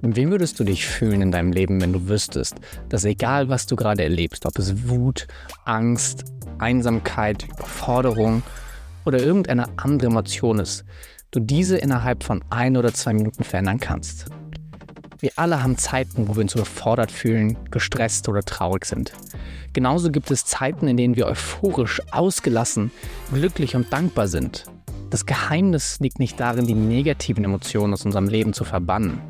Wie würdest du dich fühlen in deinem Leben, wenn du wüsstest, dass egal was du gerade erlebst, ob es Wut, Angst, Einsamkeit, Forderung oder irgendeine andere Emotion ist, du diese innerhalb von ein oder zwei Minuten verändern kannst? Wir alle haben Zeiten, wo wir uns überfordert fühlen, gestresst oder traurig sind. Genauso gibt es Zeiten, in denen wir euphorisch, ausgelassen, glücklich und dankbar sind. Das Geheimnis liegt nicht darin, die negativen Emotionen aus unserem Leben zu verbannen.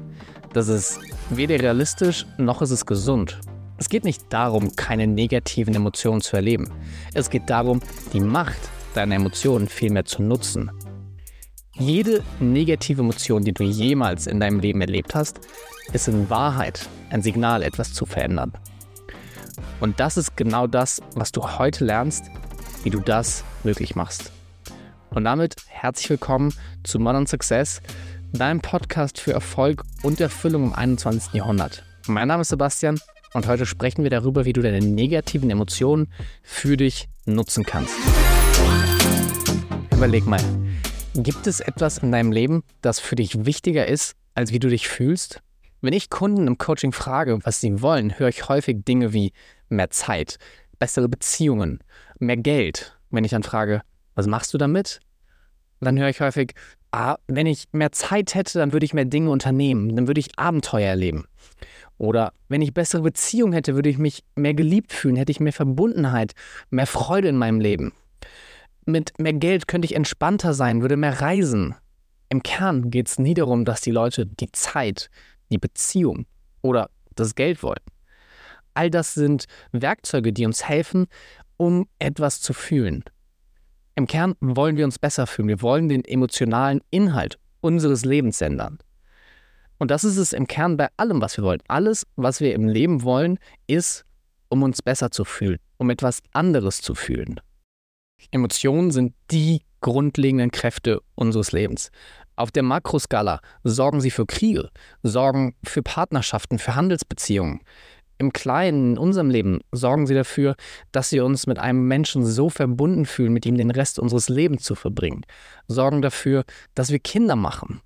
Das ist weder realistisch noch ist es gesund. Es geht nicht darum, keine negativen Emotionen zu erleben. Es geht darum, die Macht deiner Emotionen vielmehr zu nutzen. Jede negative Emotion, die du jemals in deinem Leben erlebt hast, ist in Wahrheit ein Signal, etwas zu verändern. Und das ist genau das, was du heute lernst, wie du das möglich machst. Und damit herzlich willkommen zu Modern Success, deinem Podcast für Erfolg und Erfüllung im 21. Jahrhundert. Mein Name ist Sebastian und heute sprechen wir darüber, wie du deine negativen Emotionen für dich nutzen kannst. Überleg mal, gibt es etwas in deinem Leben, das für dich wichtiger ist, als wie du dich fühlst? Wenn ich Kunden im Coaching frage, was sie wollen, höre ich häufig Dinge wie mehr Zeit, bessere Beziehungen, mehr Geld. Wenn ich dann frage, was machst du damit? Dann höre ich häufig, wenn ich mehr Zeit hätte, dann würde ich mehr Dinge unternehmen, dann würde ich Abenteuer erleben. Oder wenn ich bessere Beziehungen hätte, würde ich mich mehr geliebt fühlen, hätte ich mehr Verbundenheit, mehr Freude in meinem Leben. Mit mehr Geld könnte ich entspannter sein, würde mehr reisen. Im Kern geht es nie darum, dass die Leute die Zeit, die Beziehung oder das Geld wollen. All das sind Werkzeuge, die uns helfen, um etwas zu fühlen. Im Kern wollen wir uns besser fühlen. Wir wollen den emotionalen Inhalt unseres Lebens ändern. Und das ist es im Kern bei allem, was wir wollen. Alles, was wir im Leben wollen, ist, um uns besser zu fühlen, um etwas anderes zu fühlen. Emotionen sind die grundlegenden Kräfte unseres Lebens. Auf der Makroskala sorgen sie für Kriege, sorgen für Partnerschaften, für Handelsbeziehungen, im Kleinen, in unserem Leben, sorgen sie dafür, dass wir uns mit einem Menschen so verbunden fühlen, mit ihm den Rest unseres Lebens zu verbringen. Sorgen dafür, dass wir Kinder machen.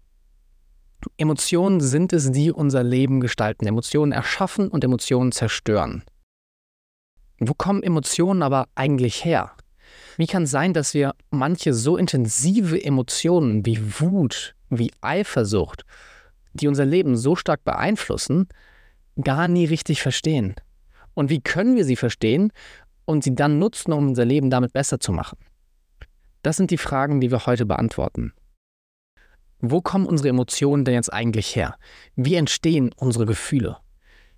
Emotionen sind es, die unser Leben gestalten. Emotionen erschaffen und Emotionen zerstören. Wo kommen Emotionen aber eigentlich her? Wie kann es sein, dass wir manche so intensive Emotionen wie Wut, wie Eifersucht, die unser Leben so stark beeinflussen, gar nie richtig verstehen. Und wie können wir sie verstehen und sie dann nutzen, um unser Leben damit besser zu machen? Das sind die Fragen, die wir heute beantworten. Wo kommen unsere Emotionen denn jetzt eigentlich her? Wie entstehen unsere Gefühle?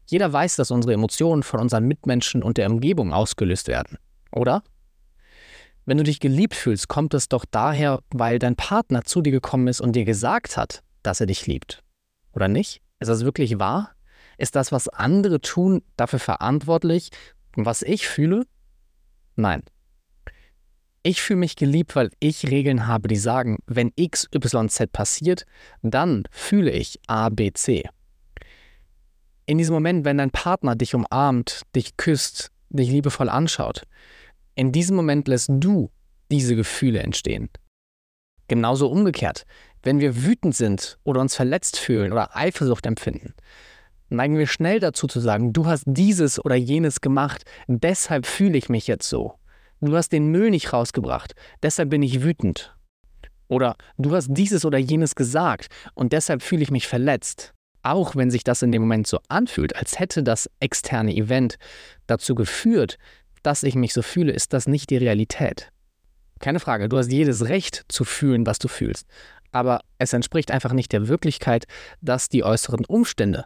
Jeder weiß, dass unsere Emotionen von unseren Mitmenschen und der Umgebung ausgelöst werden, oder? Wenn du dich geliebt fühlst, kommt es doch daher, weil dein Partner zu dir gekommen ist und dir gesagt hat, dass er dich liebt. Oder nicht? Ist das wirklich wahr? Ist das, was andere tun, dafür verantwortlich, was ich fühle? Nein. Ich fühle mich geliebt, weil ich Regeln habe, die sagen, wenn X, Y, Z passiert, dann fühle ich A, B, C. In diesem Moment, wenn dein Partner dich umarmt, dich küsst, dich liebevoll anschaut, in diesem Moment lässt du diese Gefühle entstehen. Genauso umgekehrt, wenn wir wütend sind oder uns verletzt fühlen oder Eifersucht empfinden, neigen wir schnell dazu zu sagen, du hast dieses oder jenes gemacht, deshalb fühle ich mich jetzt so. Du hast den Müll nicht rausgebracht, deshalb bin ich wütend. Oder du hast dieses oder jenes gesagt und deshalb fühle ich mich verletzt. Auch wenn sich das in dem Moment so anfühlt, als hätte das externe Event dazu geführt, dass ich mich so fühle, ist das nicht die Realität. Keine Frage, du hast jedes Recht zu fühlen, was du fühlst. Aber es entspricht einfach nicht der Wirklichkeit, dass die äußeren Umstände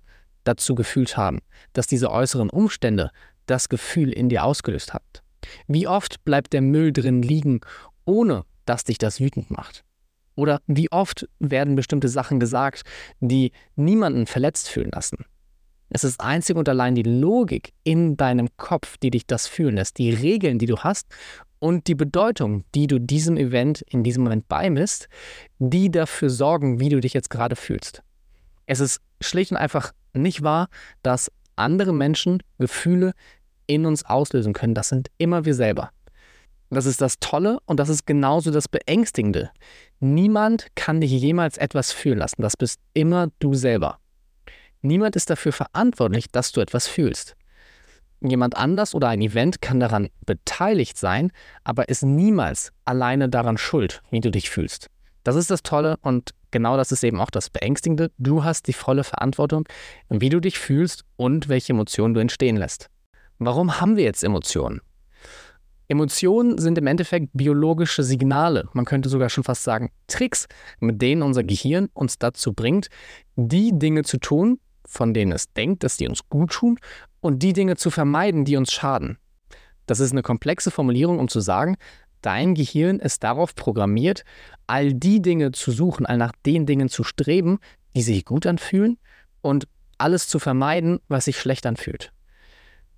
dazu gefühlt haben, dass diese äußeren Umstände das Gefühl in dir ausgelöst hat. Wie oft bleibt der Müll drin liegen, ohne dass dich das wütend macht? Oder wie oft werden bestimmte Sachen gesagt, die niemanden verletzt fühlen lassen? Es ist einzig und allein die Logik in deinem Kopf, die dich das fühlen lässt, die Regeln, die du hast und die Bedeutung, die du diesem Event in diesem Moment beimisst, die dafür sorgen, wie du dich jetzt gerade fühlst. Es ist schlicht und einfach nicht wahr, dass andere Menschen Gefühle in uns auslösen können. Das sind immer wir selber. Das ist das Tolle und das ist genauso das Beängstigende. Niemand kann dich jemals etwas fühlen lassen. Das bist immer du selber. Niemand ist dafür verantwortlich, dass du etwas fühlst. Jemand anders oder ein Event kann daran beteiligt sein, aber ist niemals alleine daran schuld, wie du dich fühlst. Das ist das Tolle und genau das ist eben auch das Beängstigende. Du hast die volle Verantwortung, wie du dich fühlst und welche Emotionen du entstehen lässt. Warum haben wir jetzt Emotionen? Emotionen sind im Endeffekt biologische Signale, man könnte sogar schon fast sagen Tricks, mit denen unser Gehirn uns dazu bringt, die Dinge zu tun, von denen es denkt, dass die uns gut tun, und die Dinge zu vermeiden, die uns schaden. Das ist eine komplexe Formulierung, um zu sagen, dein Gehirn ist darauf programmiert, all die Dinge zu suchen, all nach den Dingen zu streben, die sich gut anfühlen und alles zu vermeiden, was sich schlecht anfühlt.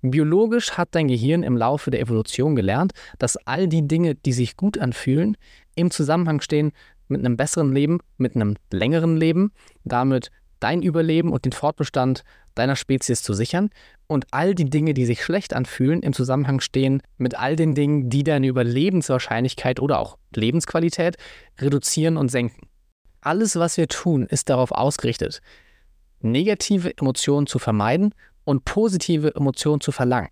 Biologisch hat dein Gehirn im Laufe der Evolution gelernt, dass all die Dinge, die sich gut anfühlen, im Zusammenhang stehen mit einem besseren Leben, mit einem längeren Leben, damit dein Überleben und den Fortbestand deiner Spezies zu sichern und all die Dinge, die sich schlecht anfühlen, im Zusammenhang stehen mit all den Dingen, die deine Überlebenswahrscheinlichkeit oder auch Lebensqualität reduzieren und senken. Alles, was wir tun, ist darauf ausgerichtet, negative Emotionen zu vermeiden und positive Emotionen zu verlangen.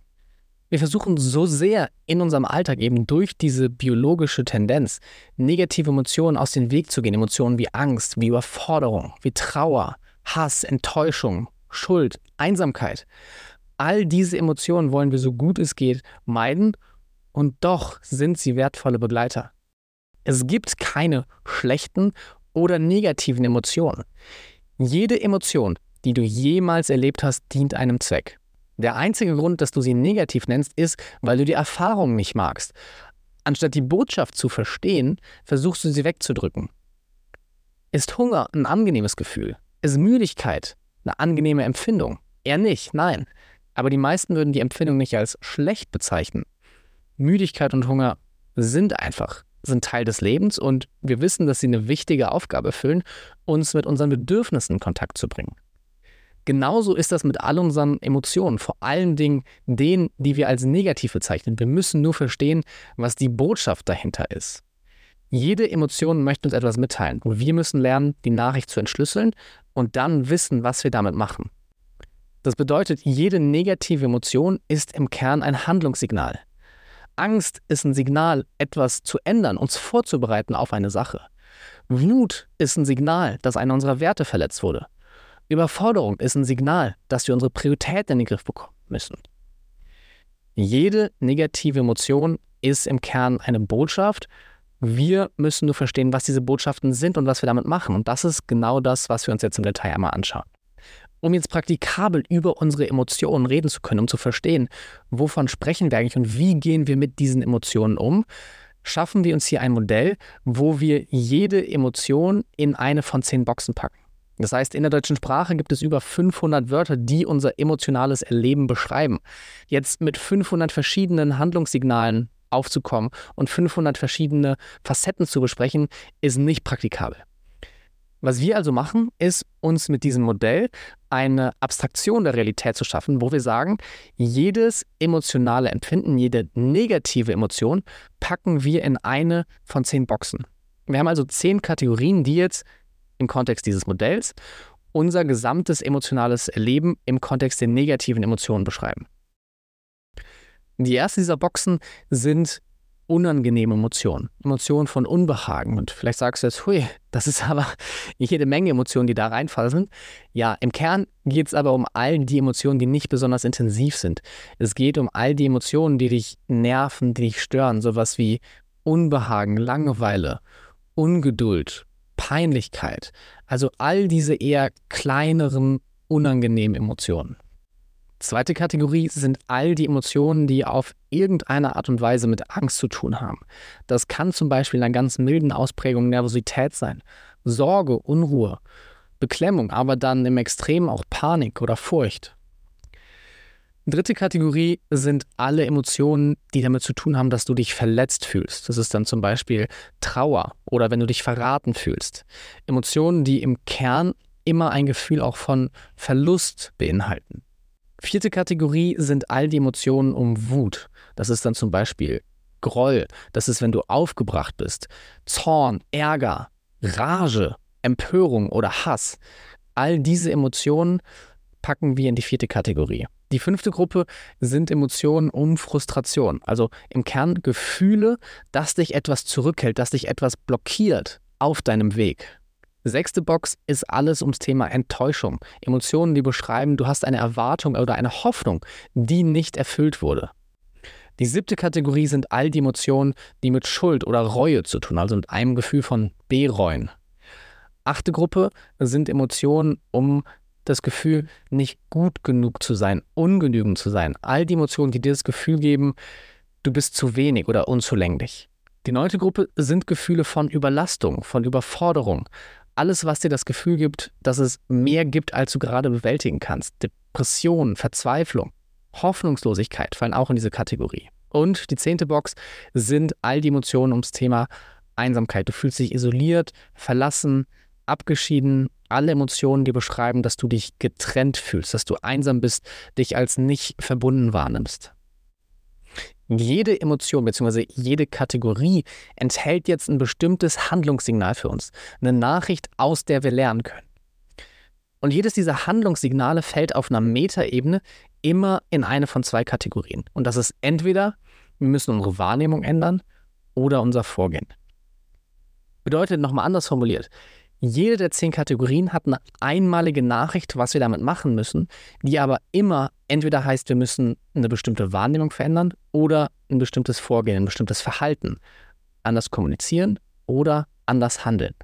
Wir versuchen so sehr in unserem Alltag eben durch diese biologische Tendenz, negative Emotionen aus dem Weg zu gehen. Emotionen wie Angst, wie Überforderung, wie Trauer, Hass, Enttäuschung, Schuld, Einsamkeit. All diese Emotionen wollen wir so gut es geht meiden und doch sind sie wertvolle Begleiter. Es gibt keine schlechten oder negativen Emotionen. Jede Emotion die du jemals erlebt hast, dient einem Zweck. Der einzige Grund, dass du sie negativ nennst, ist, weil du die Erfahrung nicht magst. Anstatt die Botschaft zu verstehen, versuchst du sie wegzudrücken. Ist Hunger ein angenehmes Gefühl? Ist Müdigkeit eine angenehme Empfindung? Eher nicht, nein. Aber die meisten würden die Empfindung nicht als schlecht bezeichnen. Müdigkeit und Hunger sind einfach, sind Teil des Lebens und wir wissen, dass sie eine wichtige Aufgabe erfüllen, uns mit unseren Bedürfnissen in Kontakt zu bringen. Genauso ist das mit all unseren Emotionen, vor allen Dingen denen, die wir als negativ bezeichnen. Wir müssen nur verstehen, was die Botschaft dahinter ist. Jede Emotion möchte uns etwas mitteilen und wir müssen lernen, die Nachricht zu entschlüsseln und dann wissen, was wir damit machen. Das bedeutet, jede negative Emotion ist im Kern ein Handlungssignal. Angst ist ein Signal, etwas zu ändern, uns vorzubereiten auf eine Sache. Wut ist ein Signal, dass einer unserer Werte verletzt wurde. Überforderung ist ein Signal, dass wir unsere Prioritäten in den Griff bekommen müssen. Jede negative Emotion ist im Kern eine Botschaft. Wir müssen nur verstehen, was diese Botschaften sind und was wir damit machen. Und das ist genau das, was wir uns jetzt im Detail einmal anschauen. Um jetzt praktikabel über unsere Emotionen reden zu können, um zu verstehen, wovon sprechen wir eigentlich und wie gehen wir mit diesen Emotionen um, schaffen wir uns hier ein Modell, wo wir jede Emotion in eine von zehn Boxen packen. Das heißt, in der deutschen Sprache gibt es über 500 Wörter, die unser emotionales Erleben beschreiben. Jetzt mit 500 verschiedenen Handlungssignalen aufzukommen und 500 verschiedene Facetten zu besprechen, ist nicht praktikabel. Was wir also machen, ist uns mit diesem Modell eine Abstraktion der Realität zu schaffen, wo wir sagen, jedes emotionale Empfinden, jede negative Emotion packen wir in eine von zehn Boxen. Wir haben also zehn Kategorien, die jetzt im Kontext dieses Modells unser gesamtes emotionales Erleben im Kontext der negativen Emotionen beschreiben. Die erste dieser Boxen sind unangenehme Emotionen, Emotionen von Unbehagen. Und vielleicht sagst du jetzt, hui, das ist aber jede Menge Emotionen, die da reinfallen. Ja, im Kern geht es aber um all die Emotionen, die nicht besonders intensiv sind. Es geht um all die Emotionen, die dich nerven, die dich stören, sowas wie Unbehagen, Langeweile, Ungeduld, Peinlichkeit. Also all diese eher kleineren, unangenehmen Emotionen. Zweite Kategorie sind all die Emotionen, die auf irgendeine Art und Weise mit Angst zu tun haben. Das kann zum Beispiel in einer ganz milden Ausprägung Nervosität sein, Sorge, Unruhe, Beklemmung, aber dann im Extrem auch Panik oder Furcht. Dritte Kategorie sind alle Emotionen, die damit zu tun haben, dass du dich verletzt fühlst. Das ist dann zum Beispiel Trauer oder wenn du dich verraten fühlst. Emotionen, die im Kern immer ein Gefühl auch von Verlust beinhalten. Vierte Kategorie sind all die Emotionen um Wut. Das ist dann zum Beispiel Groll. Das ist, wenn du aufgebracht bist. Zorn, Ärger, Rage, Empörung oder Hass. All diese Emotionen packen wir in die vierte Kategorie. Die fünfte Gruppe sind Emotionen um Frustration. Also im Kern Gefühle, dass dich etwas zurückhält, dass dich etwas blockiert auf deinem Weg. Sechste Box ist alles ums Thema Enttäuschung. Emotionen, die beschreiben, du hast eine Erwartung oder eine Hoffnung, die nicht erfüllt wurde. Die siebte Kategorie sind all die Emotionen, die mit Schuld oder Reue zu tun, also mit einem Gefühl von Bereuen. Achte Gruppe sind Emotionen um das Gefühl, nicht gut genug zu sein, ungenügend zu sein. All die Emotionen, die dir das Gefühl geben, du bist zu wenig oder unzulänglich. Die neunte Gruppe sind Gefühle von Überlastung, von Überforderung. Alles, was dir das Gefühl gibt, dass es mehr gibt, als du gerade bewältigen kannst. Depression, Verzweiflung, Hoffnungslosigkeit fallen auch in diese Kategorie. Und die zehnte Box sind all die Emotionen ums Thema Einsamkeit. Du fühlst dich isoliert, verlassen, abgeschieden, alle Emotionen, die beschreiben, dass du dich getrennt fühlst, dass du einsam bist, dich als nicht verbunden wahrnimmst. Jede Emotion bzw. jede Kategorie enthält jetzt ein bestimmtes Handlungssignal für uns, eine Nachricht, aus der wir lernen können. Und jedes dieser Handlungssignale fällt auf einer Metaebene immer in eine von zwei Kategorien. Und das ist entweder, wir müssen unsere Wahrnehmung ändern oder unser Vorgehen. Bedeutet nochmal anders formuliert, jede der zehn Kategorien hat eine einmalige Nachricht, was wir damit machen müssen, die aber immer entweder heißt, wir müssen eine bestimmte Wahrnehmung verändern oder ein bestimmtes Vorgehen, ein bestimmtes Verhalten. Anders kommunizieren oder anders handeln.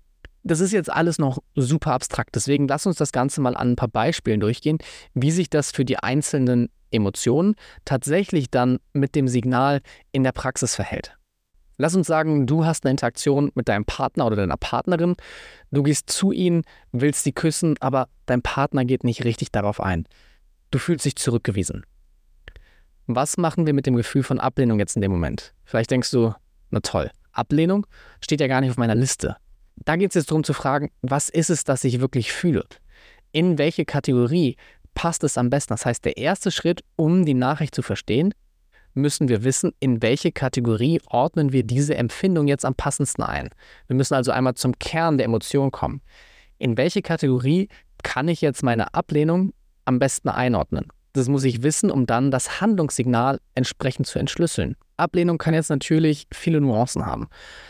Das ist jetzt alles noch super abstrakt, deswegen lass uns das Ganze mal an ein paar Beispielen durchgehen, wie sich das für die einzelnen Emotionen tatsächlich dann mit dem Signal in der Praxis verhält. Lass uns sagen, du hast eine Interaktion mit deinem Partner oder deiner Partnerin. Du gehst zu ihnen, willst sie küssen, aber dein Partner geht nicht richtig darauf ein. Du fühlst dich zurückgewiesen. Was machen wir mit dem Gefühl von Ablehnung jetzt in dem Moment? Vielleicht denkst du, na toll, Ablehnung steht ja gar nicht auf meiner Liste. Da geht es jetzt darum zu fragen, was ist es, das ich wirklich fühle? In welche Kategorie passt es am besten? Das heißt, der erste Schritt, um die Nachricht zu verstehen, müssen wir wissen, in welche Kategorie ordnen wir diese Empfindung jetzt am passendsten ein. Wir müssen also einmal zum Kern der Emotion kommen. In welche Kategorie kann ich jetzt meine Ablehnung am besten einordnen? Das muss ich wissen, um dann das Handlungssignal entsprechend zu entschlüsseln. Ablehnung kann jetzt natürlich viele Nuancen haben.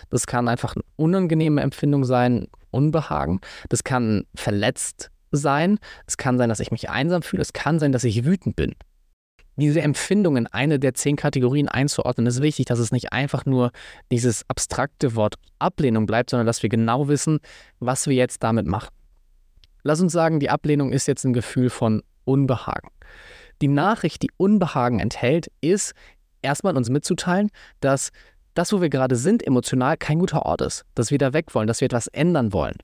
Das kann einfach eine unangenehme Empfindung sein, Unbehagen. Das kann verletzt sein. Es kann sein, dass ich mich einsam fühle. Es kann sein, dass ich wütend bin diese Empfindung in eine der zehn Kategorien einzuordnen, ist wichtig, dass es nicht einfach nur dieses abstrakte Wort Ablehnung bleibt, sondern dass wir genau wissen, was wir jetzt damit machen. Lass uns sagen, die Ablehnung ist jetzt ein Gefühl von Unbehagen. Die Nachricht, die Unbehagen enthält, ist erstmal uns mitzuteilen, dass das, wo wir gerade sind, emotional kein guter Ort ist, dass wir da weg wollen, dass wir etwas ändern wollen.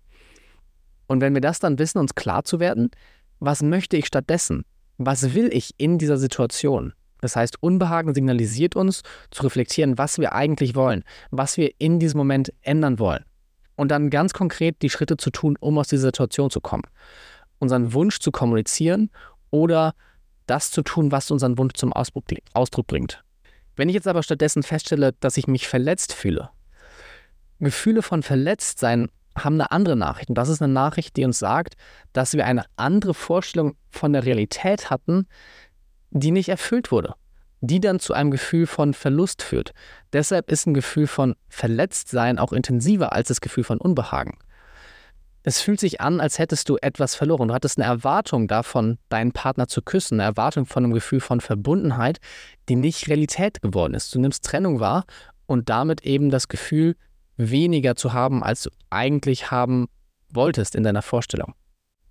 Und wenn wir das dann wissen, uns klar zu werden, was möchte ich stattdessen? was will ich in dieser Situation? Das heißt, Unbehagen signalisiert uns zu reflektieren, was wir eigentlich wollen, was wir in diesem Moment ändern wollen. Und dann ganz konkret die Schritte zu tun, um aus dieser Situation zu kommen. Unseren Wunsch zu kommunizieren oder das zu tun, was unseren Wunsch zum Ausdruck bringt. Wenn ich jetzt aber stattdessen feststelle, dass ich mich verletzt fühle, Gefühle von Verletztsein haben eine andere Nachricht. Und das ist eine Nachricht, die uns sagt, dass wir eine andere Vorstellung von der Realität hatten, die nicht erfüllt wurde, die dann zu einem Gefühl von Verlust führt. Deshalb ist ein Gefühl von Verletztsein auch intensiver als das Gefühl von Unbehagen. Es fühlt sich an, als hättest du etwas verloren. Du hattest eine Erwartung davon, deinen Partner zu küssen, eine Erwartung von einem Gefühl von Verbundenheit, die nicht Realität geworden ist. Du nimmst Trennung wahr und damit eben das Gefühl, weniger zu haben, als du eigentlich haben wolltest in deiner Vorstellung.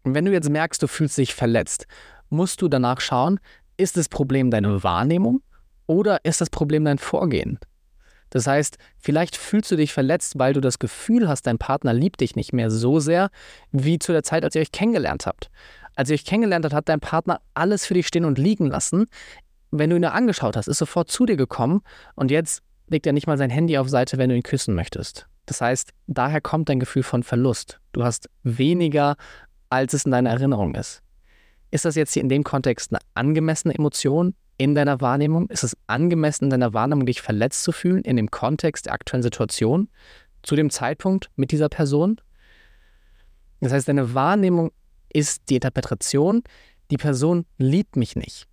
Und wenn du jetzt merkst, du fühlst dich verletzt, musst du danach schauen, ist das Problem deine Wahrnehmung oder ist das Problem dein Vorgehen? Das heißt, vielleicht fühlst du dich verletzt, weil du das Gefühl hast, dein Partner liebt dich nicht mehr so sehr wie zu der Zeit, als ihr euch kennengelernt habt. Als ihr euch kennengelernt habt, hat dein Partner alles für dich stehen und liegen lassen. Wenn du ihn angeschaut hast, ist sofort zu dir gekommen und jetzt legt er nicht mal sein Handy auf Seite, wenn du ihn küssen möchtest. Das heißt, daher kommt dein Gefühl von Verlust. Du hast weniger, als es in deiner Erinnerung ist. Ist das jetzt hier in dem Kontext eine angemessene Emotion in deiner Wahrnehmung? Ist es angemessen in deiner Wahrnehmung, dich verletzt zu fühlen in dem Kontext der aktuellen Situation, zu dem Zeitpunkt mit dieser Person? Das heißt, deine Wahrnehmung ist die Interpretation, die Person liebt mich nicht.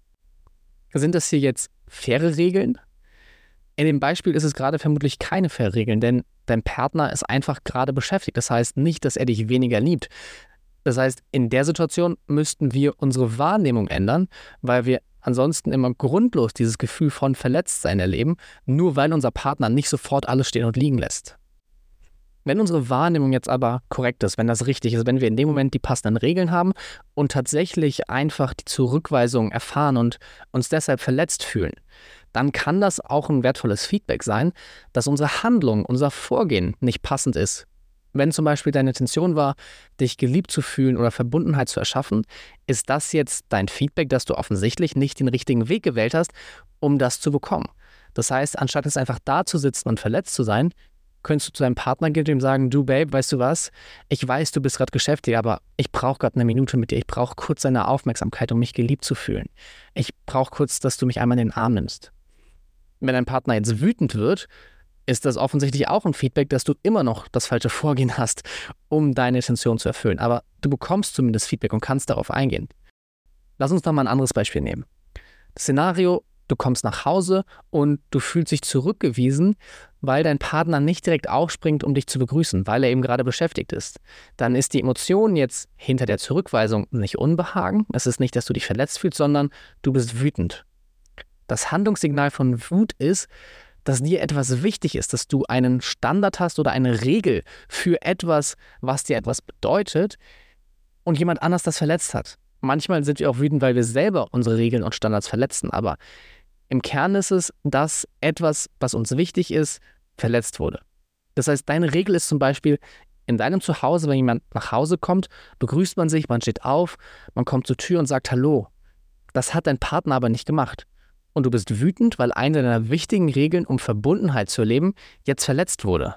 Sind das hier jetzt faire Regeln? In dem Beispiel ist es gerade vermutlich keine faire Regeln, denn dein Partner ist einfach gerade beschäftigt. Das heißt nicht, dass er dich weniger liebt. Das heißt, in der Situation müssten wir unsere Wahrnehmung ändern, weil wir ansonsten immer grundlos dieses Gefühl von Verletztsein erleben, nur weil unser Partner nicht sofort alles stehen und liegen lässt. Wenn unsere Wahrnehmung jetzt aber korrekt ist, wenn das richtig ist, wenn wir in dem Moment die passenden Regeln haben und tatsächlich einfach die Zurückweisung erfahren und uns deshalb verletzt fühlen, dann kann das auch ein wertvolles Feedback sein, dass unsere Handlung, unser Vorgehen nicht passend ist. Wenn zum Beispiel deine Intention war, dich geliebt zu fühlen oder Verbundenheit zu erschaffen, ist das jetzt dein Feedback, dass du offensichtlich nicht den richtigen Weg gewählt hast, um das zu bekommen. Das heißt, anstatt es einfach da zu sitzen und verletzt zu sein, könntest du zu deinem Partner gehen und ihm sagen, du Babe, weißt du was? Ich weiß, du bist gerade beschäftigt, aber ich brauche gerade eine Minute mit dir. Ich brauche kurz deine Aufmerksamkeit, um mich geliebt zu fühlen. Ich brauche kurz, dass du mich einmal in den Arm nimmst. Wenn dein Partner jetzt wütend wird, ist das offensichtlich auch ein Feedback, dass du immer noch das falsche Vorgehen hast, um deine Intention zu erfüllen. Aber du bekommst zumindest Feedback und kannst darauf eingehen. Lass uns noch mal ein anderes Beispiel nehmen. Das Szenario, du kommst nach Hause und du fühlst dich zurückgewiesen, weil dein Partner nicht direkt aufspringt, um dich zu begrüßen, weil er eben gerade beschäftigt ist. Dann ist die Emotion jetzt hinter der Zurückweisung nicht Unbehagen. Es ist nicht, dass du dich verletzt fühlst, sondern du bist wütend. Das Handlungssignal von Wut ist, dass dir etwas wichtig ist, dass du einen Standard hast oder eine Regel für etwas, was dir etwas bedeutet und jemand anders das verletzt hat. Manchmal sind wir auch wütend, weil wir selber unsere Regeln und Standards verletzen, aber im Kern ist es, dass etwas, was uns wichtig ist, verletzt wurde. Das heißt, deine Regel ist zum Beispiel, in deinem Zuhause, wenn jemand nach Hause kommt, begrüßt man sich, man steht auf, man kommt zur Tür und sagt Hallo. Das hat dein Partner aber nicht gemacht. Und du bist wütend, weil eine deiner wichtigen Regeln, um Verbundenheit zu erleben, jetzt verletzt wurde.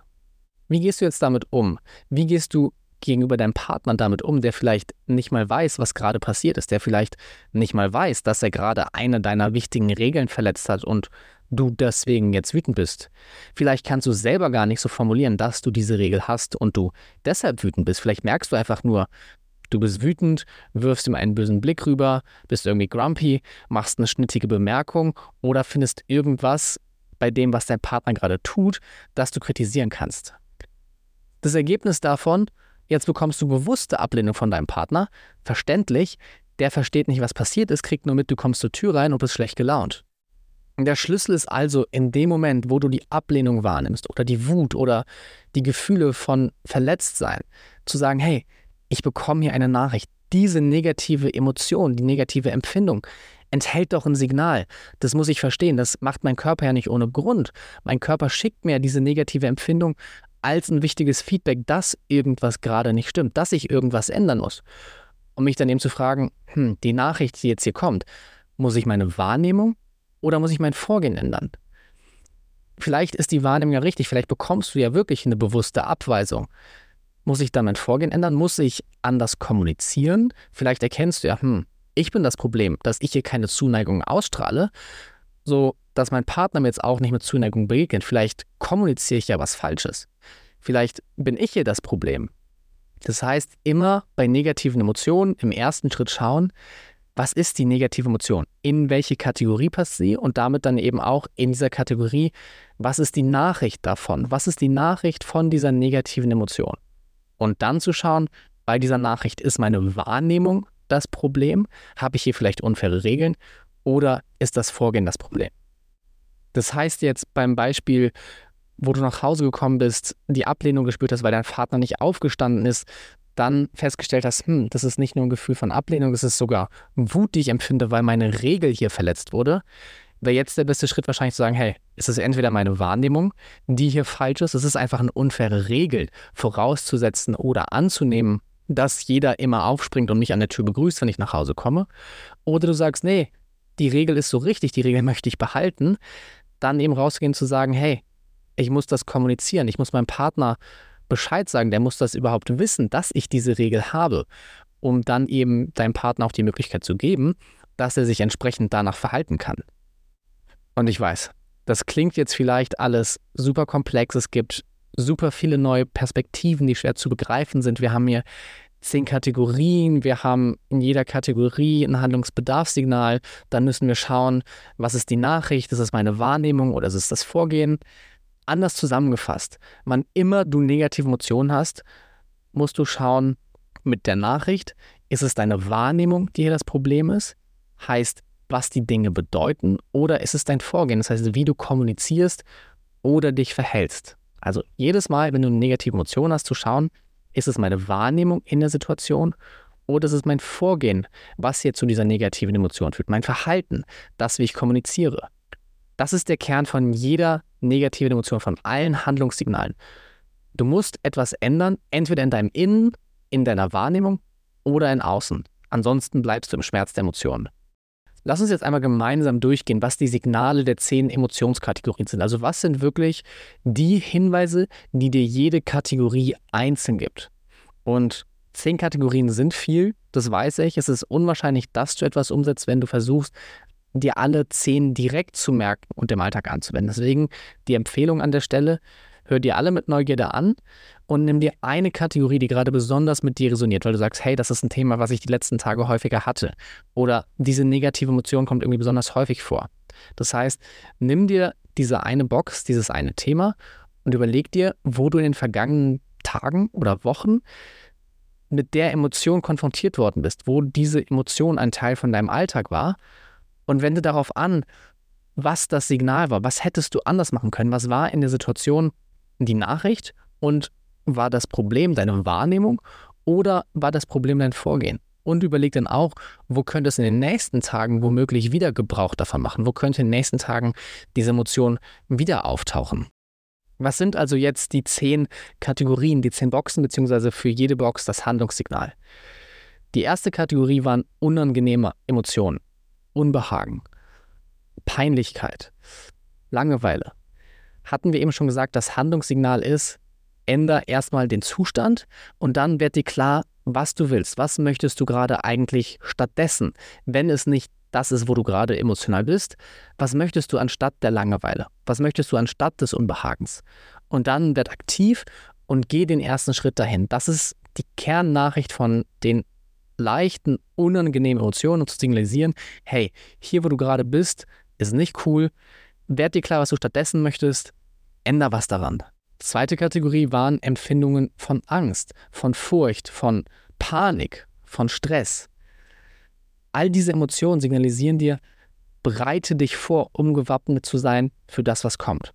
Wie gehst du jetzt damit um? Wie gehst du gegenüber deinem Partner damit um, der vielleicht nicht mal weiß, was gerade passiert ist, der vielleicht nicht mal weiß, dass er gerade eine deiner wichtigen Regeln verletzt hat und du deswegen jetzt wütend bist. Vielleicht kannst du selber gar nicht so formulieren, dass du diese Regel hast und du deshalb wütend bist. Vielleicht merkst du einfach nur, du bist wütend, wirfst ihm einen bösen Blick rüber, bist irgendwie grumpy, machst eine schnittige Bemerkung oder findest irgendwas bei dem, was dein Partner gerade tut, das du kritisieren kannst. Das Ergebnis davon Jetzt bekommst du bewusste Ablehnung von deinem Partner. Verständlich, der versteht nicht, was passiert ist, kriegt nur mit, du kommst zur Tür rein und bist schlecht gelaunt. Der Schlüssel ist also in dem Moment, wo du die Ablehnung wahrnimmst oder die Wut oder die Gefühle von Verletztsein, zu sagen, hey, ich bekomme hier eine Nachricht. Diese negative Emotion, die negative Empfindung enthält doch ein Signal. Das muss ich verstehen. Das macht mein Körper ja nicht ohne Grund. Mein Körper schickt mir diese negative Empfindung als ein wichtiges Feedback, dass irgendwas gerade nicht stimmt, dass ich irgendwas ändern muss. Um mich dann eben zu fragen, hm, die Nachricht, die jetzt hier kommt, muss ich meine Wahrnehmung oder muss ich mein Vorgehen ändern? Vielleicht ist die Wahrnehmung ja richtig, vielleicht bekommst du ja wirklich eine bewusste Abweisung. Muss ich dann mein Vorgehen ändern? Muss ich anders kommunizieren? Vielleicht erkennst du ja, hm, ich bin das Problem, dass ich hier keine Zuneigung ausstrahle, so dass mein Partner mir jetzt auch nicht mit Zuneigung begegnet. Vielleicht kommuniziere ich ja was Falsches. Vielleicht bin ich hier das Problem. Das heißt, immer bei negativen Emotionen im ersten Schritt schauen, was ist die negative Emotion? In welche Kategorie passt sie? Und damit dann eben auch in dieser Kategorie, was ist die Nachricht davon? Was ist die Nachricht von dieser negativen Emotion? Und dann zu schauen, bei dieser Nachricht ist meine Wahrnehmung das Problem? Habe ich hier vielleicht unfaire Regeln? Oder ist das Vorgehen das Problem? Das heißt jetzt beim Beispiel, wo du nach Hause gekommen bist, die Ablehnung gespürt hast, weil dein Vater nicht aufgestanden ist, dann festgestellt hast, hm, das ist nicht nur ein Gefühl von Ablehnung, es ist sogar Wut, die ich empfinde, weil meine Regel hier verletzt wurde, wäre jetzt der beste Schritt wahrscheinlich zu sagen, hey, es ist entweder meine Wahrnehmung, die hier falsch ist, es ist einfach eine unfaire Regel, vorauszusetzen oder anzunehmen, dass jeder immer aufspringt und mich an der Tür begrüßt, wenn ich nach Hause komme. Oder du sagst, nee, die Regel ist so richtig, die Regel möchte ich behalten. Dann eben rausgehen zu sagen, hey, ich muss das kommunizieren, ich muss meinem Partner Bescheid sagen, der muss das überhaupt wissen, dass ich diese Regel habe, um dann eben deinem Partner auch die Möglichkeit zu geben, dass er sich entsprechend danach verhalten kann. Und ich weiß, das klingt jetzt vielleicht alles super komplex, es gibt super viele neue Perspektiven, die schwer zu begreifen sind. Wir haben hier zehn Kategorien, wir haben in jeder Kategorie ein Handlungsbedarfssignal, dann müssen wir schauen, was ist die Nachricht, ist es meine Wahrnehmung oder ist es das Vorgehen. Anders zusammengefasst, wann immer du negative Emotionen hast, musst du schauen mit der Nachricht, ist es deine Wahrnehmung, die hier das Problem ist? Heißt, was die Dinge bedeuten oder ist es dein Vorgehen, das heißt, wie du kommunizierst oder dich verhältst. Also jedes Mal, wenn du eine negative Emotion hast, zu schauen, ist es meine Wahrnehmung in der Situation oder ist es mein Vorgehen, was hier zu dieser negativen Emotion führt, mein Verhalten, das, wie ich kommuniziere. Das ist der Kern von jeder negativen Emotion, von allen Handlungssignalen. Du musst etwas ändern, entweder in deinem Innen, in deiner Wahrnehmung oder in Außen. Ansonsten bleibst du im Schmerz der Emotionen. Lass uns jetzt einmal gemeinsam durchgehen, was die Signale der zehn Emotionskategorien sind. Also was sind wirklich die Hinweise, die dir jede Kategorie einzeln gibt. Und zehn Kategorien sind viel, das weiß ich. Es ist unwahrscheinlich, dass du etwas umsetzt, wenn du versuchst, dir alle zehn direkt zu merken und im Alltag anzuwenden. Deswegen die Empfehlung an der Stelle, hör dir alle mit Neugierde an und nimm dir eine Kategorie, die gerade besonders mit dir resoniert, weil du sagst, hey, das ist ein Thema, was ich die letzten Tage häufiger hatte. Oder diese negative Emotion kommt irgendwie besonders häufig vor. Das heißt, nimm dir diese eine Box, dieses eine Thema und überleg dir, wo du in den vergangenen Tagen oder Wochen mit der Emotion konfrontiert worden bist, wo diese Emotion ein Teil von deinem Alltag war und wende darauf an, was das Signal war, was hättest du anders machen können, was war in der Situation die Nachricht und war das Problem deine Wahrnehmung oder war das Problem dein Vorgehen? Und überleg dann auch, wo könnte es in den nächsten Tagen womöglich wieder Gebrauch davon machen? Wo könnte in den nächsten Tagen diese Emotion wieder auftauchen? Was sind also jetzt die zehn Kategorien, die zehn Boxen, beziehungsweise für jede Box das Handlungssignal? Die erste Kategorie waren unangenehme Emotionen, Unbehagen, Peinlichkeit, Langeweile, hatten wir eben schon gesagt, das Handlungssignal ist, änder erstmal den Zustand und dann wird dir klar, was du willst. Was möchtest du gerade eigentlich stattdessen, wenn es nicht das ist, wo du gerade emotional bist? Was möchtest du anstatt der Langeweile? Was möchtest du anstatt des Unbehagens? Und dann wird aktiv und geh den ersten Schritt dahin. Das ist die Kernnachricht von den leichten, unangenehmen Emotionen, um zu signalisieren, hey, hier, wo du gerade bist, ist nicht cool. Werd dir klar, was du stattdessen möchtest änder was daran. Zweite Kategorie waren Empfindungen von Angst, von Furcht, von Panik, von Stress. All diese Emotionen signalisieren dir, bereite dich vor, um gewappnet zu sein für das, was kommt.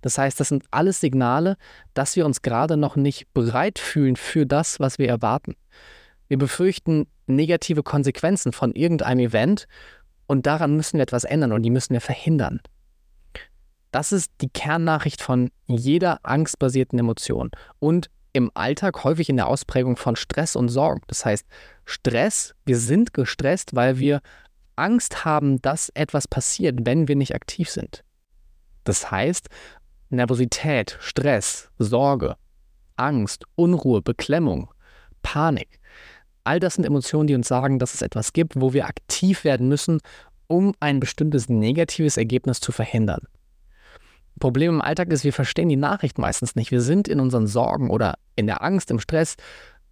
Das heißt, das sind alles Signale, dass wir uns gerade noch nicht bereit fühlen für das, was wir erwarten. Wir befürchten negative Konsequenzen von irgendeinem Event und daran müssen wir etwas ändern und die müssen wir verhindern. Das ist die Kernnachricht von jeder angstbasierten Emotion und im Alltag häufig in der Ausprägung von Stress und Sorgen. Das heißt, Stress, wir sind gestresst, weil wir Angst haben, dass etwas passiert, wenn wir nicht aktiv sind. Das heißt, Nervosität, Stress, Sorge, Angst, Unruhe, Beklemmung, Panik. All das sind Emotionen, die uns sagen, dass es etwas gibt, wo wir aktiv werden müssen, um ein bestimmtes negatives Ergebnis zu verhindern. Problem im Alltag ist, wir verstehen die Nachricht meistens nicht. Wir sind in unseren Sorgen oder in der Angst, im Stress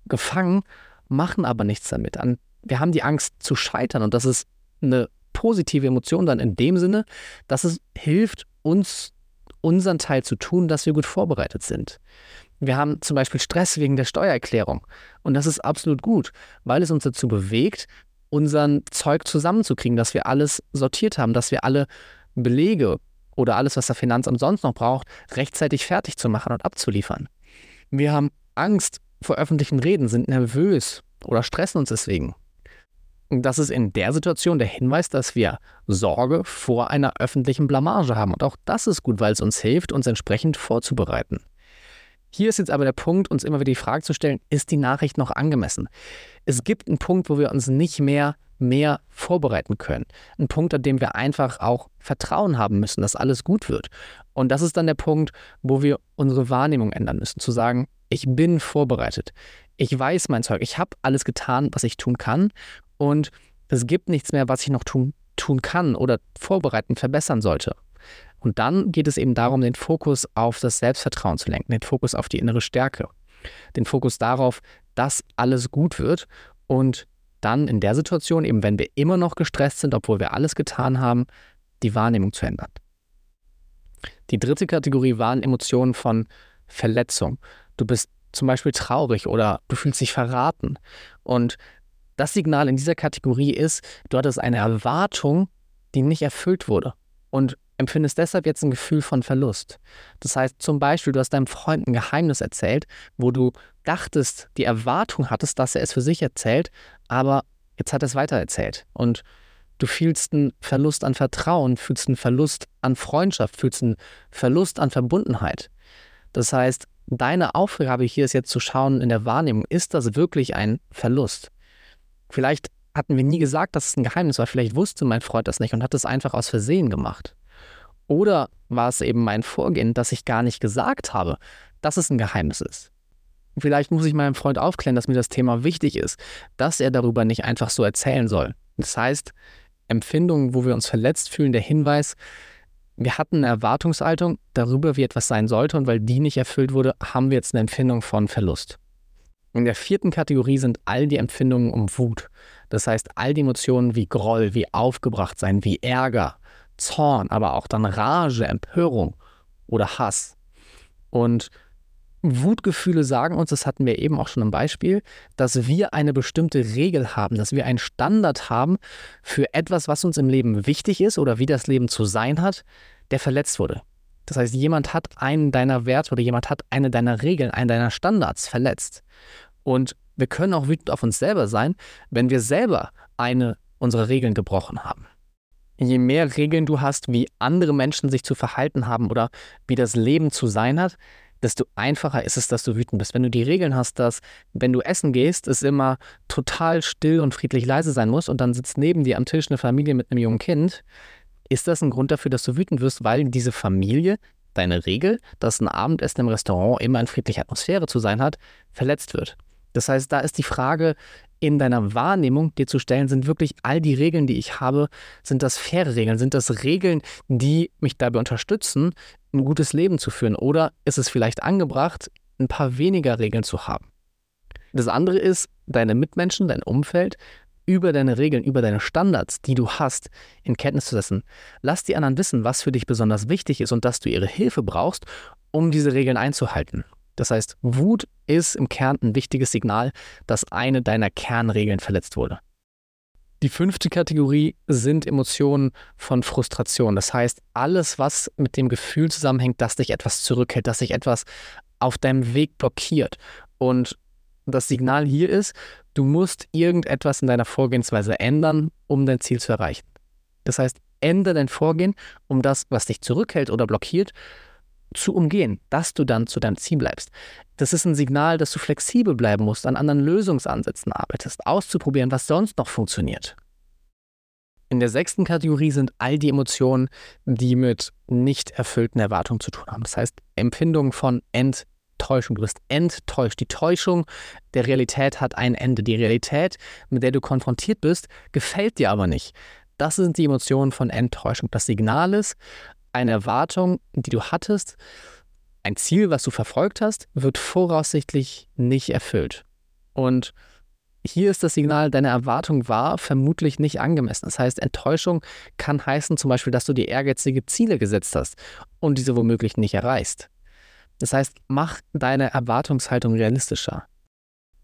gefangen, machen aber nichts damit. Wir haben die Angst zu scheitern und das ist eine positive Emotion dann in dem Sinne, dass es hilft, uns unseren Teil zu tun, dass wir gut vorbereitet sind. Wir haben zum Beispiel Stress wegen der Steuererklärung und das ist absolut gut, weil es uns dazu bewegt, unseren Zeug zusammenzukriegen, dass wir alles sortiert haben, dass wir alle Belege oder alles, was das Finanzamt sonst noch braucht, rechtzeitig fertig zu machen und abzuliefern. Wir haben Angst vor öffentlichen Reden, sind nervös oder stressen uns deswegen. Das ist in der Situation der Hinweis, dass wir Sorge vor einer öffentlichen Blamage haben. Und auch das ist gut, weil es uns hilft, uns entsprechend vorzubereiten. Hier ist jetzt aber der Punkt, uns immer wieder die Frage zu stellen, ist die Nachricht noch angemessen? Es gibt einen Punkt, wo wir uns nicht mehr mehr vorbereiten können. Ein Punkt, an dem wir einfach auch Vertrauen haben müssen, dass alles gut wird. Und das ist dann der Punkt, wo wir unsere Wahrnehmung ändern müssen, zu sagen, ich bin vorbereitet. Ich weiß mein Zeug. Ich habe alles getan, was ich tun kann. Und es gibt nichts mehr, was ich noch tun, tun kann oder vorbereiten, verbessern sollte. Und dann geht es eben darum, den Fokus auf das Selbstvertrauen zu lenken, den Fokus auf die innere Stärke, den Fokus darauf, dass alles gut wird und dann in der Situation, eben wenn wir immer noch gestresst sind, obwohl wir alles getan haben, die Wahrnehmung zu ändern. Die dritte Kategorie waren Emotionen von Verletzung. Du bist zum Beispiel traurig oder du fühlst dich verraten. Und das Signal in dieser Kategorie ist, du hattest eine Erwartung, die nicht erfüllt wurde. Und empfindest deshalb jetzt ein Gefühl von Verlust. Das heißt zum Beispiel, du hast deinem Freund ein Geheimnis erzählt, wo du dachtest, die Erwartung hattest, dass er es für sich erzählt, aber jetzt hat er es weitererzählt. Und du fühlst einen Verlust an Vertrauen, fühlst einen Verlust an Freundschaft, fühlst einen Verlust an Verbundenheit. Das heißt, deine Aufgabe hier ist jetzt zu schauen in der Wahrnehmung, ist das wirklich ein Verlust? Vielleicht hatten wir nie gesagt, dass es ein Geheimnis war, vielleicht wusste mein Freund das nicht und hat es einfach aus Versehen gemacht. Oder war es eben mein Vorgehen, dass ich gar nicht gesagt habe, dass es ein Geheimnis ist? Vielleicht muss ich meinem Freund aufklären, dass mir das Thema wichtig ist, dass er darüber nicht einfach so erzählen soll. Das heißt, Empfindungen, wo wir uns verletzt fühlen, der Hinweis, wir hatten eine Erwartungshaltung darüber, wie etwas sein sollte und weil die nicht erfüllt wurde, haben wir jetzt eine Empfindung von Verlust. In der vierten Kategorie sind all die Empfindungen um Wut. Das heißt, all die Emotionen wie Groll, wie Aufgebrachtsein, wie Ärger, Zorn, aber auch dann Rage, Empörung oder Hass. Und Wutgefühle sagen uns, das hatten wir eben auch schon im Beispiel, dass wir eine bestimmte Regel haben, dass wir einen Standard haben für etwas, was uns im Leben wichtig ist oder wie das Leben zu sein hat, der verletzt wurde. Das heißt, jemand hat einen deiner Werte oder jemand hat eine deiner Regeln, einen deiner Standards verletzt. Und wir können auch wütend auf uns selber sein, wenn wir selber eine unserer Regeln gebrochen haben je mehr Regeln du hast, wie andere Menschen sich zu verhalten haben oder wie das Leben zu sein hat, desto einfacher ist es, dass du wütend bist. Wenn du die Regeln hast, dass wenn du essen gehst, es immer total still und friedlich leise sein muss und dann sitzt neben dir am Tisch eine Familie mit einem jungen Kind, ist das ein Grund dafür, dass du wütend wirst, weil diese Familie, deine Regel, dass ein Abendessen im Restaurant immer in friedlicher Atmosphäre zu sein hat, verletzt wird. Das heißt, da ist die Frage, in deiner Wahrnehmung dir zu stellen, sind wirklich all die Regeln, die ich habe, sind das faire Regeln? Sind das Regeln, die mich dabei unterstützen, ein gutes Leben zu führen? Oder ist es vielleicht angebracht, ein paar weniger Regeln zu haben? Das andere ist, deine Mitmenschen, dein Umfeld über deine Regeln, über deine Standards, die du hast, in Kenntnis zu setzen. Lass die anderen wissen, was für dich besonders wichtig ist und dass du ihre Hilfe brauchst, um diese Regeln einzuhalten. Das heißt, Wut ist im Kern ein wichtiges Signal, dass eine deiner Kernregeln verletzt wurde. Die fünfte Kategorie sind Emotionen von Frustration. Das heißt, alles, was mit dem Gefühl zusammenhängt, dass dich etwas zurückhält, dass sich etwas auf deinem Weg blockiert. Und das Signal hier ist, du musst irgendetwas in deiner Vorgehensweise ändern, um dein Ziel zu erreichen. Das heißt, ändere dein Vorgehen, um das, was dich zurückhält oder blockiert, zu umgehen, dass du dann zu deinem Ziel bleibst. Das ist ein Signal, dass du flexibel bleiben musst, an anderen Lösungsansätzen arbeitest, auszuprobieren, was sonst noch funktioniert. In der sechsten Kategorie sind all die Emotionen, die mit nicht erfüllten Erwartungen zu tun haben. Das heißt, Empfindungen von Enttäuschung. Du bist enttäuscht. Die Täuschung der Realität hat ein Ende. Die Realität, mit der du konfrontiert bist, gefällt dir aber nicht. Das sind die Emotionen von Enttäuschung. Das Signal ist, eine Erwartung, die du hattest, ein Ziel, was du verfolgt hast, wird voraussichtlich nicht erfüllt. Und hier ist das Signal, deine Erwartung war vermutlich nicht angemessen. Das heißt, Enttäuschung kann heißen zum Beispiel, dass du dir ehrgeizige Ziele gesetzt hast und diese womöglich nicht erreichst. Das heißt, mach deine Erwartungshaltung realistischer.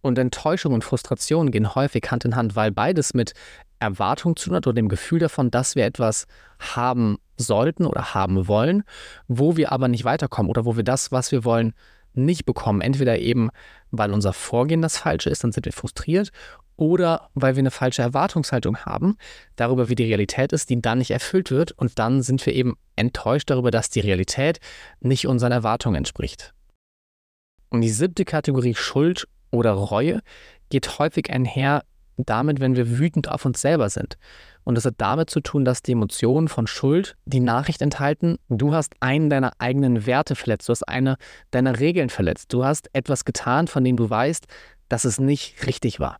Und Enttäuschung und Frustration gehen häufig Hand in Hand, weil beides mit Erwartung zu tun hat oder dem Gefühl davon, dass wir etwas haben sollten oder haben wollen, wo wir aber nicht weiterkommen oder wo wir das, was wir wollen, nicht bekommen. Entweder eben, weil unser Vorgehen das Falsche ist, dann sind wir frustriert, oder weil wir eine falsche Erwartungshaltung haben darüber, wie die Realität ist, die dann nicht erfüllt wird und dann sind wir eben enttäuscht darüber, dass die Realität nicht unseren Erwartungen entspricht. Und die siebte Kategorie Schuld oder Reue geht häufig einher damit, wenn wir wütend auf uns selber sind. Und das hat damit zu tun, dass die Emotionen von Schuld die Nachricht enthalten, du hast einen deiner eigenen Werte verletzt, du hast eine deiner Regeln verletzt, du hast etwas getan, von dem du weißt, dass es nicht richtig war.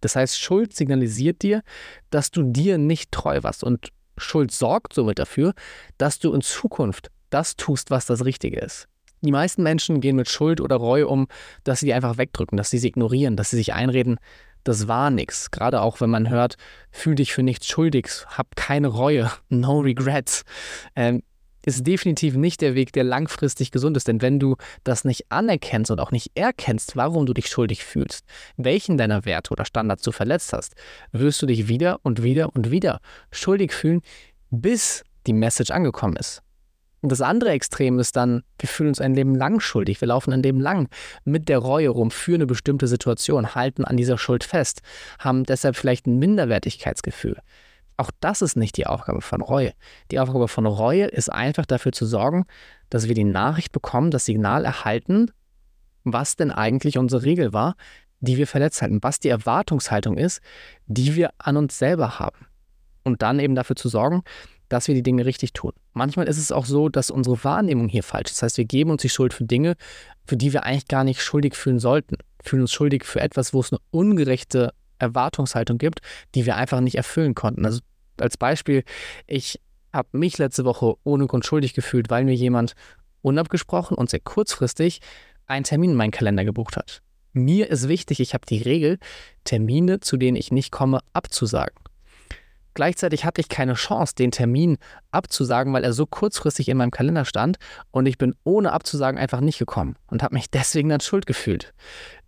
Das heißt, Schuld signalisiert dir, dass du dir nicht treu warst und Schuld sorgt somit dafür, dass du in Zukunft das tust, was das Richtige ist. Die meisten Menschen gehen mit Schuld oder Reue um, dass sie die einfach wegdrücken, dass sie sie ignorieren, dass sie sich einreden, das war nichts. Gerade auch wenn man hört, fühl dich für nichts schuldig, hab keine Reue, no regrets. Ähm, ist definitiv nicht der Weg, der langfristig gesund ist. Denn wenn du das nicht anerkennst und auch nicht erkennst, warum du dich schuldig fühlst, welchen deiner Werte oder Standards du verletzt hast, wirst du dich wieder und wieder und wieder schuldig fühlen, bis die Message angekommen ist. Und das andere Extrem ist dann, wir fühlen uns ein Leben lang schuldig. Wir laufen ein Leben lang mit der Reue rum für eine bestimmte Situation, halten an dieser Schuld fest, haben deshalb vielleicht ein Minderwertigkeitsgefühl. Auch das ist nicht die Aufgabe von Reue. Die Aufgabe von Reue ist einfach dafür zu sorgen, dass wir die Nachricht bekommen, das Signal erhalten, was denn eigentlich unsere Regel war, die wir verletzt halten, was die Erwartungshaltung ist, die wir an uns selber haben. Und dann eben dafür zu sorgen, dass wir die Dinge richtig tun. Manchmal ist es auch so, dass unsere Wahrnehmung hier falsch ist. Das heißt, wir geben uns die Schuld für Dinge, für die wir eigentlich gar nicht schuldig fühlen sollten. Fühlen uns schuldig für etwas, wo es eine ungerechte Erwartungshaltung gibt, die wir einfach nicht erfüllen konnten. Also als Beispiel, ich habe mich letzte Woche ohne Grund schuldig gefühlt, weil mir jemand unabgesprochen und sehr kurzfristig einen Termin in meinen Kalender gebucht hat. Mir ist wichtig, ich habe die Regel, Termine, zu denen ich nicht komme, abzusagen. Gleichzeitig hatte ich keine Chance, den Termin abzusagen, weil er so kurzfristig in meinem Kalender stand und ich bin ohne abzusagen einfach nicht gekommen und habe mich deswegen dann schuld gefühlt.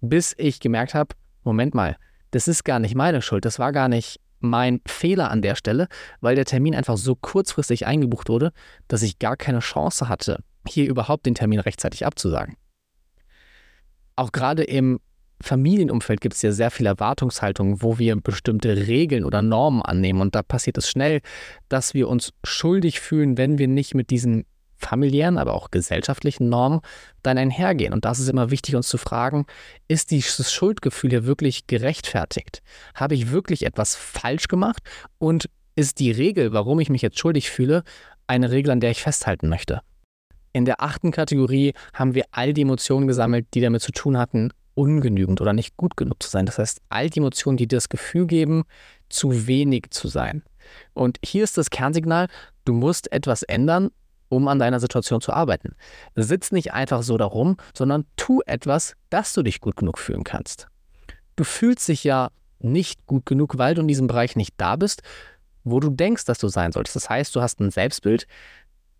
Bis ich gemerkt habe, Moment mal, das ist gar nicht meine Schuld, das war gar nicht mein Fehler an der Stelle, weil der Termin einfach so kurzfristig eingebucht wurde, dass ich gar keine Chance hatte, hier überhaupt den Termin rechtzeitig abzusagen. Auch gerade im Familienumfeld gibt es ja sehr viele Erwartungshaltungen, wo wir bestimmte Regeln oder Normen annehmen. Und da passiert es schnell, dass wir uns schuldig fühlen, wenn wir nicht mit diesen familiären, aber auch gesellschaftlichen Normen dann einhergehen. Und das ist immer wichtig, uns zu fragen, ist dieses Schuldgefühl hier wirklich gerechtfertigt? Habe ich wirklich etwas falsch gemacht? Und ist die Regel, warum ich mich jetzt schuldig fühle, eine Regel, an der ich festhalten möchte? In der achten Kategorie haben wir all die Emotionen gesammelt, die damit zu tun hatten, ungenügend oder nicht gut genug zu sein. Das heißt, all die Emotionen, die dir das Gefühl geben, zu wenig zu sein. Und hier ist das Kernsignal, du musst etwas ändern, um an deiner Situation zu arbeiten. Sitz nicht einfach so darum, sondern tu etwas, dass du dich gut genug fühlen kannst. Du fühlst dich ja nicht gut genug, weil du in diesem Bereich nicht da bist, wo du denkst, dass du sein solltest. Das heißt, du hast ein Selbstbild,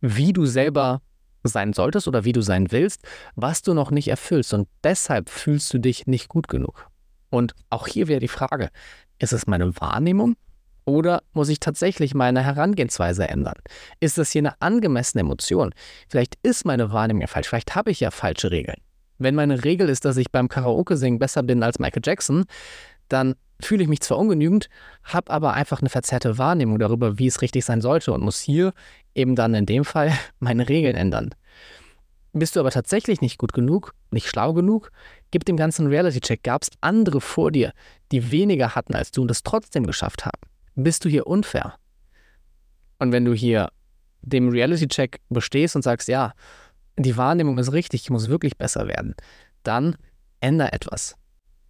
wie du selber sein solltest oder wie du sein willst, was du noch nicht erfüllst. Und deshalb fühlst du dich nicht gut genug. Und auch hier wäre die Frage, ist es meine Wahrnehmung oder muss ich tatsächlich meine Herangehensweise ändern? Ist das hier eine angemessene Emotion? Vielleicht ist meine Wahrnehmung ja falsch, vielleicht habe ich ja falsche Regeln. Wenn meine Regel ist, dass ich beim Karaoke-Singen besser bin als Michael Jackson, dann fühle ich mich zwar ungenügend, habe aber einfach eine verzerrte Wahrnehmung darüber, wie es richtig sein sollte und muss hier eben dann in dem Fall meine Regeln ändern. Bist du aber tatsächlich nicht gut genug, nicht schlau genug, gib dem ganzen Reality-Check. Gab es andere vor dir, die weniger hatten als du und es trotzdem geschafft haben? Bist du hier unfair? Und wenn du hier dem Reality-Check bestehst und sagst, ja, die Wahrnehmung ist richtig, ich muss wirklich besser werden, dann ändere etwas.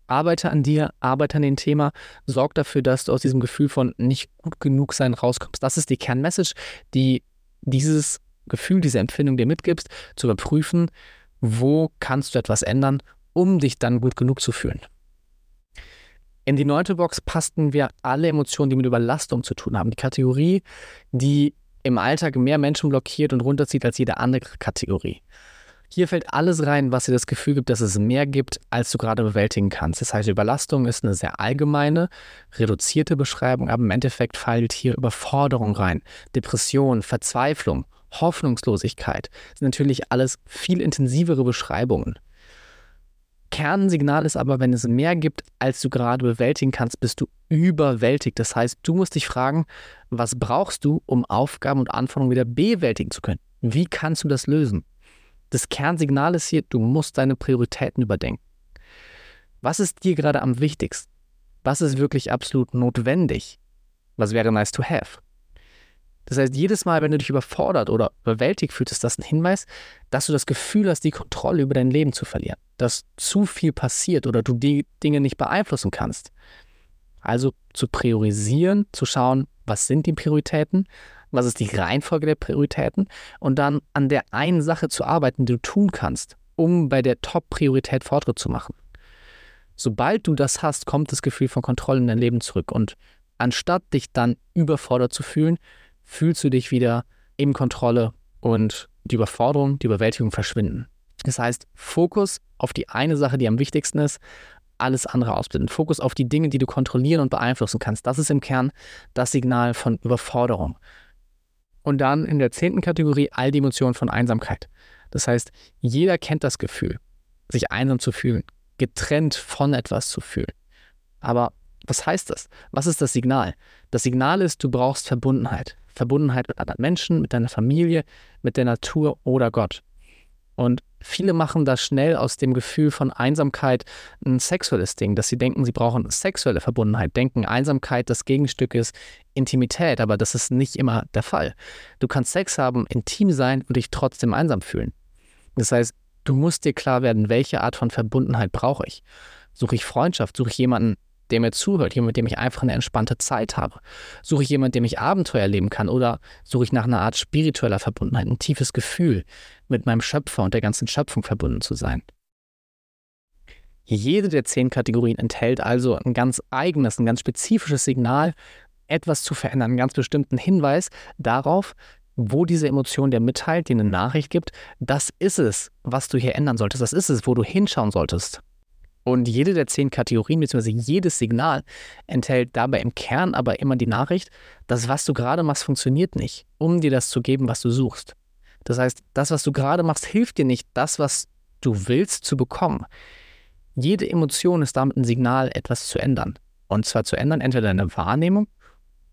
Arbeite an dir, arbeite an dem Thema, sorg dafür, dass du aus diesem Gefühl von nicht gut genug sein rauskommst. Das ist die Kernmessage, die dieses Gefühl, diese Empfindung dir mitgibst, zu überprüfen, wo kannst du etwas ändern, um dich dann gut genug zu fühlen. In die neunte Box passten wir alle Emotionen, die mit Überlastung zu tun haben. Die Kategorie, die im Alltag mehr Menschen blockiert und runterzieht als jede andere Kategorie. Hier fällt alles rein, was dir das Gefühl gibt, dass es mehr gibt, als du gerade bewältigen kannst. Das heißt, Überlastung ist eine sehr allgemeine, reduzierte Beschreibung, aber im Endeffekt fällt hier Überforderung rein. Depression, Verzweiflung, Hoffnungslosigkeit sind natürlich alles viel intensivere Beschreibungen. Kernsignal ist aber, wenn es mehr gibt, als du gerade bewältigen kannst, bist du überwältigt. Das heißt, du musst dich fragen, was brauchst du, um Aufgaben und Anforderungen wieder bewältigen zu können? Wie kannst du das lösen? Das Kernsignal ist hier, du musst deine Prioritäten überdenken. Was ist dir gerade am wichtigsten? Was ist wirklich absolut notwendig? Was wäre nice to have? Das heißt, jedes Mal, wenn du dich überfordert oder überwältigt fühlst, ist das ein Hinweis, dass du das Gefühl hast, die Kontrolle über dein Leben zu verlieren. Dass zu viel passiert oder du die Dinge nicht beeinflussen kannst. Also zu priorisieren, zu schauen, was sind die Prioritäten, was ist die Reihenfolge der Prioritäten und dann an der einen Sache zu arbeiten, die du tun kannst, um bei der Top-Priorität Fortschritt zu machen. Sobald du das hast, kommt das Gefühl von Kontrolle in dein Leben zurück und anstatt dich dann überfordert zu fühlen, fühlst du dich wieder in Kontrolle und die Überforderung, die Überwältigung verschwinden. Das heißt, Fokus auf die eine Sache, die am wichtigsten ist, alles andere ausblenden. Fokus auf die Dinge, die du kontrollieren und beeinflussen kannst. Das ist im Kern das Signal von Überforderung. Und dann in der zehnten Kategorie all die Emotionen von Einsamkeit. Das heißt, jeder kennt das Gefühl, sich einsam zu fühlen, getrennt von etwas zu fühlen. Aber was heißt das? Was ist das Signal? Das Signal ist, du brauchst Verbundenheit. Verbundenheit mit anderen Menschen, mit deiner Familie, mit der Natur oder Gott. Und viele machen das schnell aus dem Gefühl von Einsamkeit ein sexuelles Ding, dass sie denken, sie brauchen sexuelle Verbundenheit, denken Einsamkeit das Gegenstück ist Intimität, aber das ist nicht immer der Fall. Du kannst Sex haben, intim sein und dich trotzdem einsam fühlen. Das heißt, du musst dir klar werden, welche Art von Verbundenheit brauche ich. Suche ich Freundschaft, suche ich jemanden, der mir zuhört, jemand, mit dem ich einfach eine entspannte Zeit habe? Suche ich jemanden, dem ich Abenteuer erleben kann? Oder suche ich nach einer Art spiritueller Verbundenheit, ein tiefes Gefühl, mit meinem Schöpfer und der ganzen Schöpfung verbunden zu sein? Jede der zehn Kategorien enthält also ein ganz eigenes, ein ganz spezifisches Signal, etwas zu verändern, einen ganz bestimmten Hinweis darauf, wo diese Emotion dir mitteilt, dir eine Nachricht gibt, das ist es, was du hier ändern solltest, das ist es, wo du hinschauen solltest. Und jede der zehn Kategorien bzw. jedes Signal enthält dabei im Kern aber immer die Nachricht, dass was du gerade machst, funktioniert nicht, um dir das zu geben, was du suchst. Das heißt, das, was du gerade machst, hilft dir nicht, das, was du willst, zu bekommen. Jede Emotion ist damit ein Signal, etwas zu ändern. Und zwar zu ändern entweder deine Wahrnehmung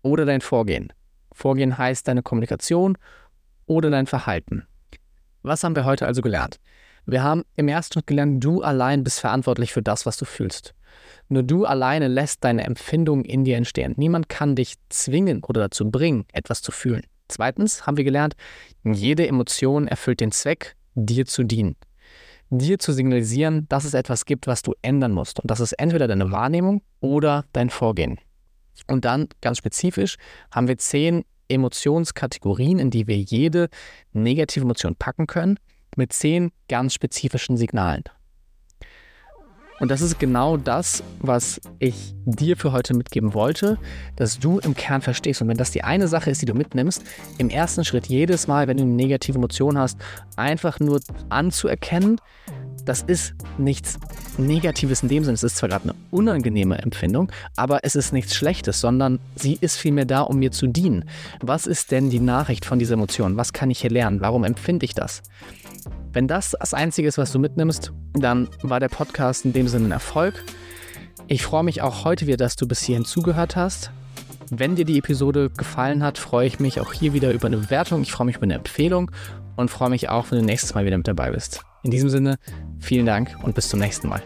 oder dein Vorgehen. Vorgehen heißt deine Kommunikation oder dein Verhalten. Was haben wir heute also gelernt? Wir haben im ersten Schritt gelernt, du allein bist verantwortlich für das, was du fühlst. Nur du alleine lässt deine Empfindungen in dir entstehen. Niemand kann dich zwingen oder dazu bringen, etwas zu fühlen. Zweitens haben wir gelernt, jede Emotion erfüllt den Zweck, dir zu dienen. Dir zu signalisieren, dass es etwas gibt, was du ändern musst. Und das ist entweder deine Wahrnehmung oder dein Vorgehen. Und dann ganz spezifisch haben wir zehn Emotionskategorien, in die wir jede negative Emotion packen können mit zehn ganz spezifischen Signalen. Und das ist genau das, was ich dir für heute mitgeben wollte, dass du im Kern verstehst. Und wenn das die eine Sache ist, die du mitnimmst, im ersten Schritt jedes Mal, wenn du eine negative Emotion hast, einfach nur anzuerkennen, das ist nichts Negatives in dem Sinne. Es ist zwar gerade eine unangenehme Empfindung, aber es ist nichts Schlechtes, sondern sie ist vielmehr da, um mir zu dienen. Was ist denn die Nachricht von dieser Emotion? Was kann ich hier lernen? Warum empfinde ich das? Wenn das das Einzige ist, was du mitnimmst, dann war der Podcast in dem Sinne ein Erfolg. Ich freue mich auch heute wieder, dass du bis hierhin zugehört hast. Wenn dir die Episode gefallen hat, freue ich mich auch hier wieder über eine Bewertung. Ich freue mich über eine Empfehlung und freue mich auch, wenn du nächstes Mal wieder mit dabei bist. In diesem Sinne, vielen Dank und bis zum nächsten Mal.